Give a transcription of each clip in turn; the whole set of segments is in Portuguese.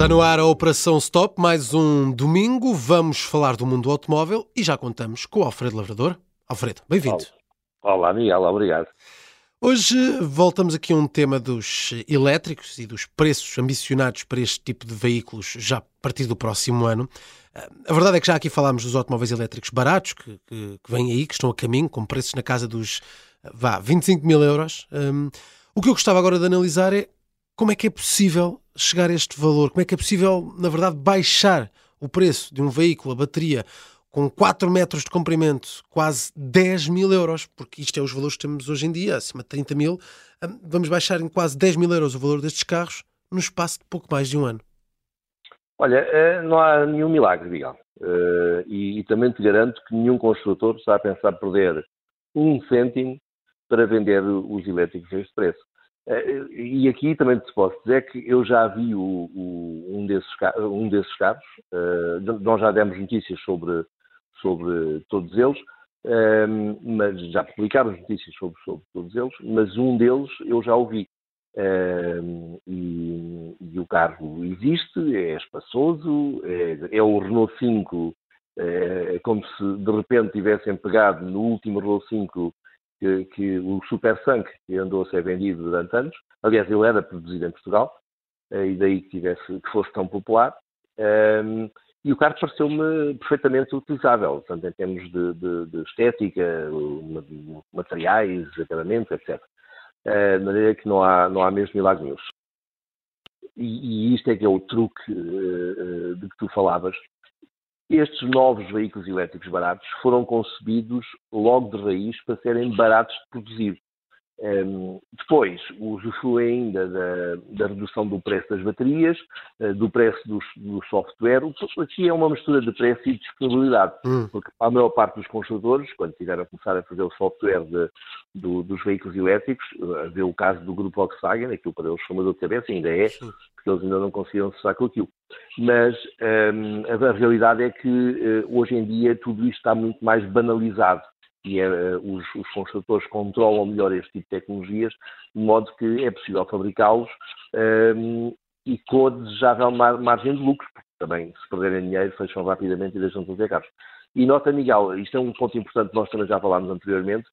Está no ar a Operação Stop, mais um domingo. Vamos falar do mundo automóvel e já contamos com o Alfredo Lavrador. Alfredo, bem-vindo. Olá, Miguel, obrigado. Hoje voltamos aqui a um tema dos elétricos e dos preços ambicionados para este tipo de veículos já a partir do próximo ano. A verdade é que já aqui falámos dos automóveis elétricos baratos que, que, que vêm aí, que estão a caminho, com preços na casa dos vá, 25 mil euros. Um, o que eu gostava agora de analisar é como é que é possível chegar a este valor, como é que é possível, na verdade, baixar o preço de um veículo a bateria com 4 metros de comprimento, quase 10 mil euros, porque isto é os valores que temos hoje em dia, acima de 30 mil, vamos baixar em quase 10 mil euros o valor destes carros no espaço de pouco mais de um ano. Olha, eh, não há nenhum milagre, Miguel. Eh, e, também te garanto que nenhum construtor está a pensar perder um cêntimo para vender os elétricos a este preço. Eh, e aqui também te posso dizer que eu já vi o, o, um, desses, um desses carros, nós já demos notícias sobre sobre todos eles, um, mas já publicámos notícias sobre, sobre, todos eles, mas um deles eu já ouvi. Um, e, e, o carro existe, é espaçoso, é, é o Renault 5, é, é, como se de repente tivessem pegado no último Renault 5 que, que o Super Sunk, que andou a ser vendido durante anos. Aliás, ele era produzido em Portugal, eh, e daí que, tivesse, que fosse tão popular. Um, e o carro pareceu-me perfeitamente utilizável, tanto em termos de, de, de estética, materiais, acabamentos, etc. Uh, de maneira que não há, não há mesmo milagre nenhum. E, e isto é que é o truque uh, de que tu falavas. Estes novos veículos elétricos baratos foram concebidos logo de raiz para serem baratos de produzir. Um, depois, usufrui ainda da, da, redução do preço das baterias, uh, do preço do, do software. Aqui é uma mistura de preço e disponibilidade, hum. porque a maior parte dos construtores, quando tiveram a começar a fazer o software de, do, dos veículos elétricos, uh, vê o caso do grupo Volkswagen, aquilo para eles foi uma de cabeça, ainda é, Sim. porque eles ainda não conseguiram acessar com aquilo. Mas um, a, a, realidade é que uh, hoje em dia tudo isto está muito mais banalizado e é, os, os, construtores controlam melhor este tipo de tecnologias, de modo que é possível fabricá-los um, ehm, e com a desejável mar, margem de lucro, porque também, se perderem dinheiro, fecham rapidamente e deixam de fazer carros. E nota, Miguel, isto é um ponto importante que nós também já falámos anteriormente,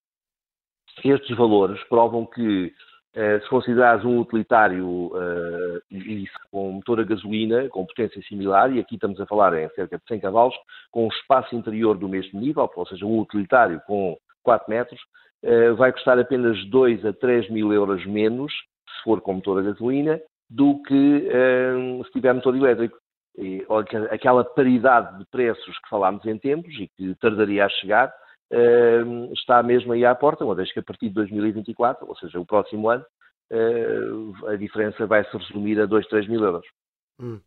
estes valores provam que eh, se considerares um utilitário uh, e, com motor a gasolina, com potência similar, e aqui estamos a falar em cerca de 100 cavalos, com um espaço interior do mesmo nível, ou seja, um utilitário com 4 metros, uh, vai custar apenas 2 a 3 mil euros menos, se for com motor a gasolina, do que se tiver motor elétrico. E, aquela paridade de preços que falámos em tempos e que tardaria a chegar, uh, está mesmo aí à porta, uma vez que a partir de 2024, ou seja, o próximo ano, uh, a diferença vai se resumir a 2, 3 mil euros. Hum.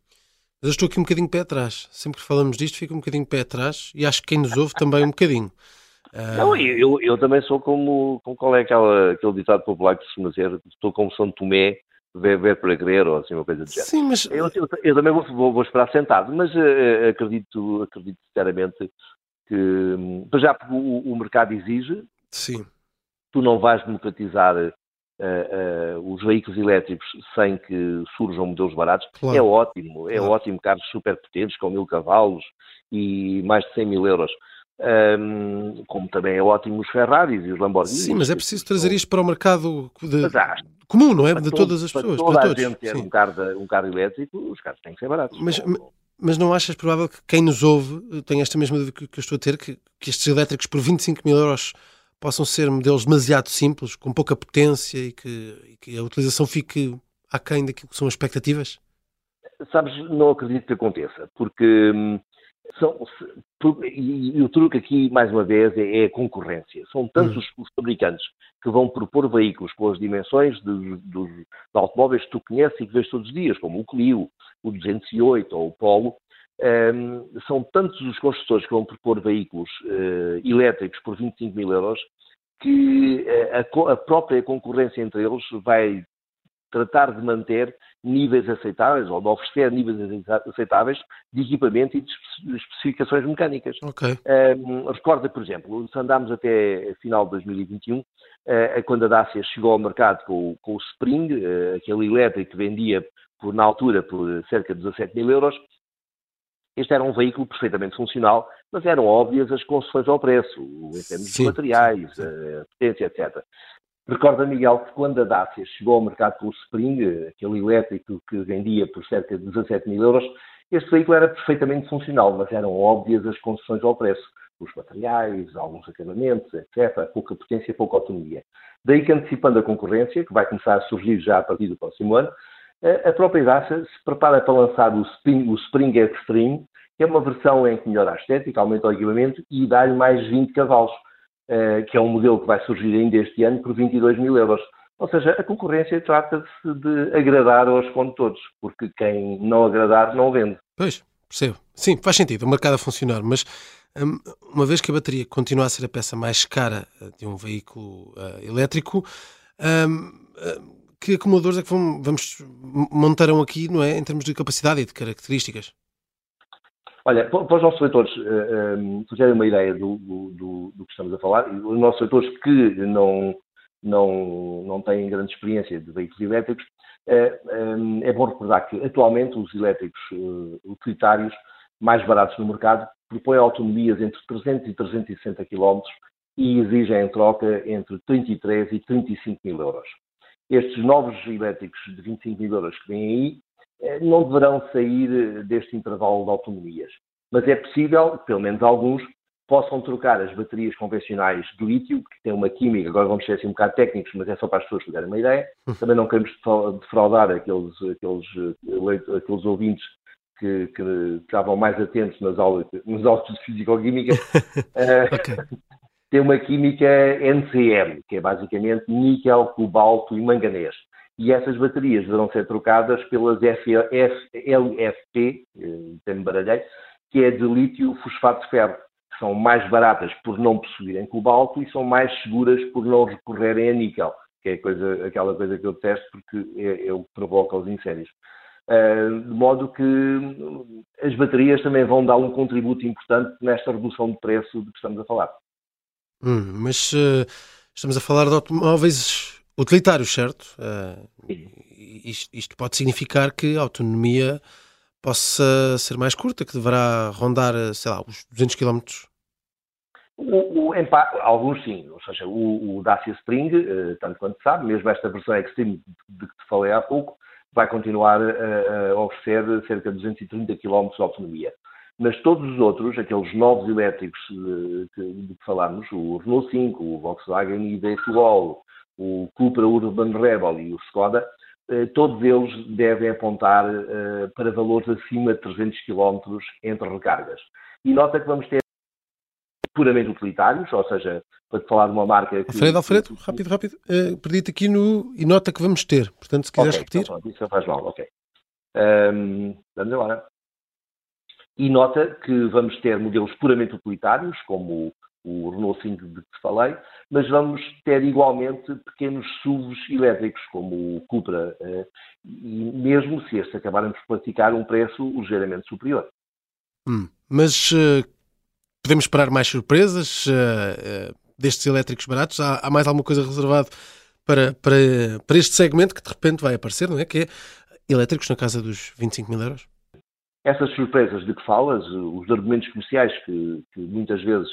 Mas eu estou aqui um bocadinho pé atrás. Sempre que falamos disto, fico um bocadinho pé atrás e acho que quem nos ouve também um bocadinho. Uh... Não, eu, eu também sou como, como qual é aquela, aquele ditado popular que se chama dizer, estou como São Tomé, ver, ver para crer, ou assim uma coisa do género. Sim, mas... Eu, eu, eu também vou, vou, vou, esperar sentado, mas uh, acredito, acredito sinceramente que, já porque o, o, mercado exige, Sim. tu não vais democratizar uh, uh, os veículos elétricos sem que surjam modelos baratos. Claro. É ótimo, é claro. ótimo carros super potentes com mil cavalos e mais de 100 mil euros. Um, como também é ótimo os Ferraris e os Lamborghinis. Sim, mas é preciso trazer isto para o mercado de, comum, não é? De todas as pessoas. Toda para a gente ter um carro, um carro elétrico, os carros têm que ser baratos. Mas, mas não achas provável que quem nos ouve tenha esta mesma dúvida que, eu estou a ter, que, que estes elétricos por 25 mil euros possam ser modelos demasiado simples, com pouca potência e que, e que a utilização fique aquém daquilo que são as expectativas? Sabes, não acredito que aconteça, porque hum, são, e, o truque aqui, mais uma vez, é, é a concorrência. São tantos hum. os fabricantes que vão propor veículos com as dimensões dos, automóveis que tu conheces e que vês todos os dias, como o Clio, o 208 ou o Polo. Um, são tantos os construtores que vão propor veículos uh, elétricos por 25 mil euros que eh, a, a própria concorrência entre eles vai tratar de manter níveis aceitáveis ou de oferecer níveis aceitáveis de equipamento e de especificações mecânicas. Okay. Um, recorda, por exemplo, se andámos até final de 2021, uh, eh, quando a Dacia chegou ao mercado com, com o Spring, uh, aquele elétrico que vendia por, na altura por cerca de 17 mil euros, este era um veículo perfeitamente funcional, mas eram óbvias as concessões ao preço, em termos de materiais, sim, sim. a potência, etc. Recorda, Miguel, que quando a Dacia chegou ao mercado com o Spring, aquele elétrico que vendia por cerca de 17 mil euros, este veículo era perfeitamente funcional, mas eram óbvias as concessões ao preço. Os materiais, alguns acabamentos, etc., pouca potência, pouca autonomia. Daí que, antecipando a concorrência, que vai começar a surgir já a partir do próximo ano, a própria Dacia se prepara para lançar o Spring, o Spring Extreme, que é uma versão em que melhora a estética, aumenta o equipamento e dá-lhe mais 20 cavalos, eh, que é um modelo que vai surgir ainda este ano por 22 mil euros. Ou seja, a concorrência trata-se de agradar aos condutores, porque quem não agradar não vende. Pois, percebo. Sim, faz sentido, o mercado a funcionar, mas hum, uma vez que a bateria continua a ser a peça mais cara eh, de um veículo uh, elétrico, um, uh, que acumuladores é que vamos, montaram aqui, não é, em termos de capacidade e de características? Olha, para os nossos leitores uh, um, terem uma ideia do, do, do, que estamos a falar, os nossos leitores que não, não, não têm grande experiência de veículos elétricos, uh, um, é bom recordar que atualmente os elétricos uh, utilitários mais baratos no mercado propõem autonomias entre 300 e 360 km e exigem em troca entre 33 e 35 mil euros estes novos elétricos de 25 mil euros que vêm aí eh, não deverão sair eh, deste intervalo de autonomias. Mas é possível, pelo menos alguns, possam trocar as baterias convencionais de lítio, que têm uma química, agora vamos ser assim um bocado técnicos, mas é só para as pessoas terem uma ideia. Hum. Também não queremos defraudar aqueles, aqueles, eh, aqueles ouvintes que, que, estavam mais atentos nas aulas, nas aulas de Físico-Química. okay tem uma química NCM, que é basicamente níquel, cobalto e manganês. E essas baterias deverão ser trocadas pelas LFP, tem baralhei, que é de lítio fosfato de ferro, que são mais baratas por não possuírem cobalto e são mais seguras por não recorrerem a níquel, que é coisa, aquela coisa que eu detesto porque é, é o que provoca os incêndios. Uh, de modo que as baterias também vão dar um contributo importante nesta redução de preço de que estamos a falar. Hum, mas uh, estamos a falar de automóveis utilitários, certo? Uh, isto, isto, pode significar que a autonomia possa ser mais curta, que deverá rondar, sei lá, os 200 km? O, o, alguns sim, ou seja, o, o Dacia Spring, uh, tanto quanto sabe, mesmo esta versão Extreme de que te falei há pouco, vai continuar a, a oferecer cerca de 230 km de autonomia. Mas todos os outros, aqueles novos elétricos de, de que falámos, o Renault 5, o Volkswagen ID-Wall, o Cupra Urban Rebel e o Skoda, eh, todos eles devem apontar eh, para valores acima de 300 km entre recargas. E nota que vamos ter puramente utilitários, ou seja, para te falar de uma marca... Que... Alfredo, Alfredo, rápido, rápido, uh, perdi-te aqui no... e nota que vamos ter, portanto, se quiseres okay, repetir... Então, isso faz mal, ok. Um, vamos agora. E nota que vamos ter modelos puramente utilitários, como o Renault 5 de que falei, mas vamos ter igualmente pequenos SUVs elétricos, como o Cupra, eh, e mesmo se estes acabarem por praticar um preço ligeiramente superior. Hum, mas uh, podemos esperar mais surpresas uh, uh, destes elétricos baratos? Há, há, mais alguma coisa reservada para, para, para este segmento que de repente vai aparecer, não é? Que é elétricos na casa dos 25 mil euros? Essas surpresas de que falas, os argumentos comerciais que, que muitas vezes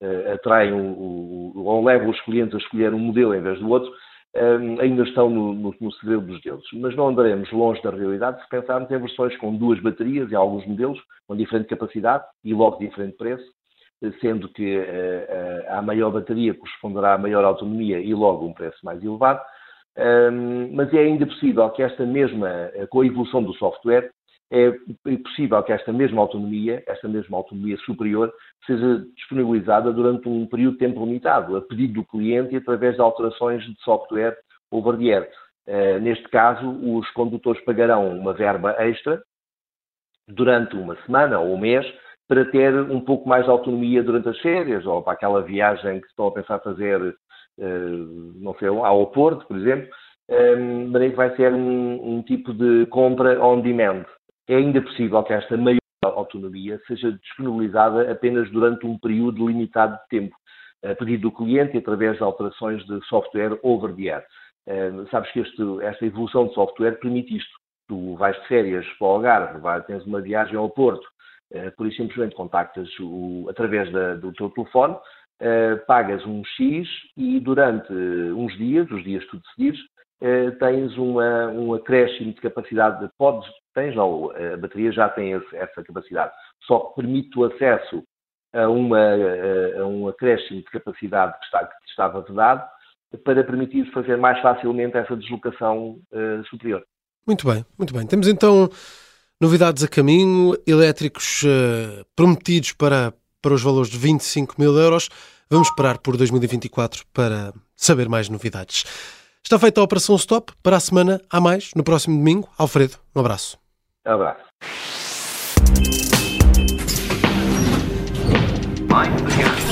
uh, atraem o, o, ou levam os clientes a escolher um modelo em vez do outro, um, eh, ainda estão no, no, no segredo dos deuses. Mas não andaremos longe da realidade se pensarmos em versões com duas baterias e alguns modelos, com diferente capacidade e logo diferente preço, sendo que uh, a maior bateria corresponderá à maior autonomia e logo um preço mais elevado. Um, mas é ainda possível que esta mesma, com a evolução do software, é possível que esta mesma autonomia, esta mesma autonomia superior, seja disponibilizada durante um período de tempo limitado, a pedido do cliente e através de alterações de software the air. Uh, neste caso, os condutores pagarão uma verba extra durante uma semana ou um mês para ter um pouco mais de autonomia durante as férias ou para aquela viagem que estão a pensar fazer, uh, não sei, ao Porto, por exemplo, um, que vai ser um, um, tipo de compra on demand é ainda possível que esta maior autonomia seja disponibilizada apenas durante um período limitado de tempo, a pedido do cliente e através de alterações de software over the air. Uh, sabes que este, esta evolução de software permite isto. tu vais de férias para o Algarve, vai, tens uma viagem ao Porto, uh, por isso simplesmente contactas o, através da, do teu telefone, uh, pagas um X e durante uns dias, os dias que tu decidires, uh, tens uma, um acréscimo de capacidade, podes, tens não, a bateria já tem esse, essa capacidade, só permite o acesso a, uma, a um acréscimo de capacidade que, está, que estava vedado para permitir fazer mais facilmente essa deslocação uh, superior. Muito bem, muito bem. Temos então novidades a caminho, elétricos uh, prometidos para, para os valores de 25 mil euros. Vamos esperar por 2024 para saber mais novidades. Está feita a Operação Stop. Para a semana, há mais, no próximo domingo. Alfredo, um abraço. Abraço. Mind